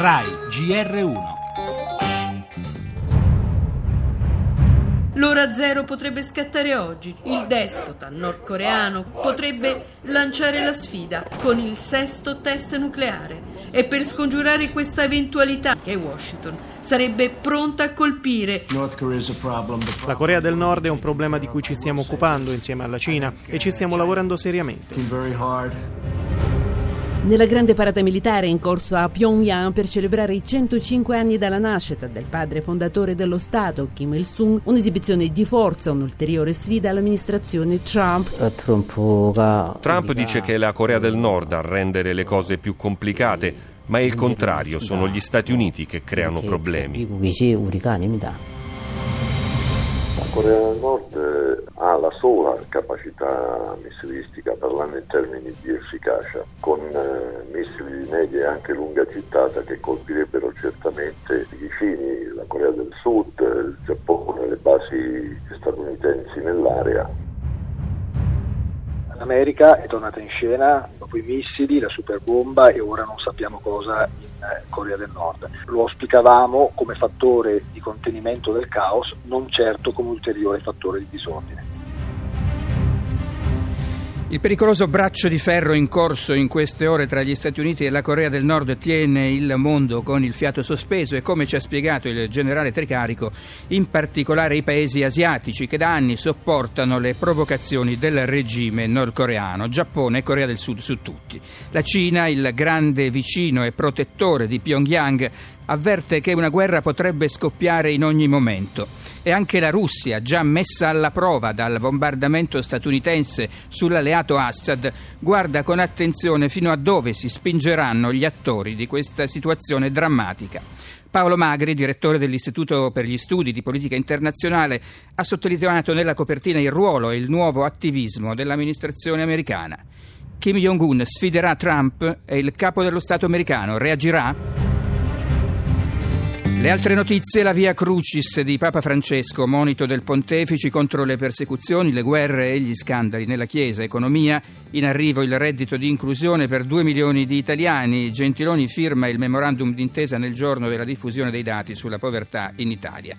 RAI GR1 L'ora zero potrebbe scattare oggi. Il despota nordcoreano potrebbe lanciare la sfida con il sesto test nucleare. E per scongiurare questa eventualità che Washington sarebbe pronta a colpire. La Corea del Nord è un problema di cui ci stiamo occupando insieme alla Cina e ci stiamo lavorando seriamente. Nella grande parata militare in corso a Pyongyang per celebrare i 105 anni dalla nascita del padre fondatore dello Stato, Kim Il-sung, un'esibizione di forza, un'ulteriore sfida all'amministrazione Trump. Trump dice che è la Corea del Nord a rendere le cose più complicate, ma è il contrario, sono gli Stati Uniti che creano problemi. Corea del Nord eh, ha la sola capacità missilistica, parlando in termini di efficacia, con eh, missili di media e anche lunga gittata che colpirebbero certamente i vicini, la Corea del Sud, il Giappone, le basi statunitensi nell'area. L'America è tornata in scena dopo i missili, la superbomba e ora non sappiamo cosa in eh, Corea del Nord. Lo auspicavamo come fattore di contenimento del caos, non certo come ulteriore fattore di disordine. Il pericoloso braccio di ferro in corso in queste ore tra gli Stati Uniti e la Corea del Nord tiene il mondo con il fiato sospeso e come ci ha spiegato il generale Tricarico, in particolare i paesi asiatici che da anni sopportano le provocazioni del regime nordcoreano, Giappone e Corea del Sud su tutti. La Cina, il grande vicino e protettore di Pyongyang, avverte che una guerra potrebbe scoppiare in ogni momento. E anche la Russia, già messa alla prova dal bombardamento statunitense sull'alleato Assad, guarda con attenzione fino a dove si spingeranno gli attori di questa situazione drammatica. Paolo Magri, direttore dell'Istituto per gli Studi di Politica Internazionale, ha sottolineato nella copertina il ruolo e il nuovo attivismo dell'amministrazione americana. Kim Jong-un sfiderà Trump e il capo dello Stato americano reagirà? Le altre notizie, la via Crucis di Papa Francesco, monito del pontefici contro le persecuzioni, le guerre e gli scandali nella Chiesa, economia, in arrivo il reddito di inclusione per 2 milioni di italiani, Gentiloni firma il memorandum d'intesa nel giorno della diffusione dei dati sulla povertà in Italia.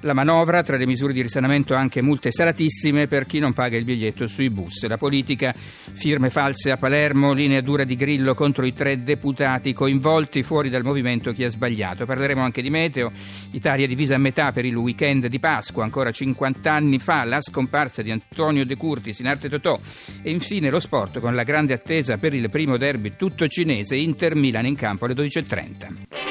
La manovra, tra le misure di risanamento anche multe salatissime per chi non paga il biglietto sui bus. La politica, firme false a Palermo, linea dura di Grillo contro i tre deputati coinvolti fuori dal movimento chi ha sbagliato. Parleremo anche di me meteo. Italia divisa a metà per il weekend di Pasqua, ancora 50 anni fa, la scomparsa di Antonio De Curtis in arte Totò. E infine lo sport con la grande attesa per il primo derby tutto cinese Inter Milan in campo alle 12.30.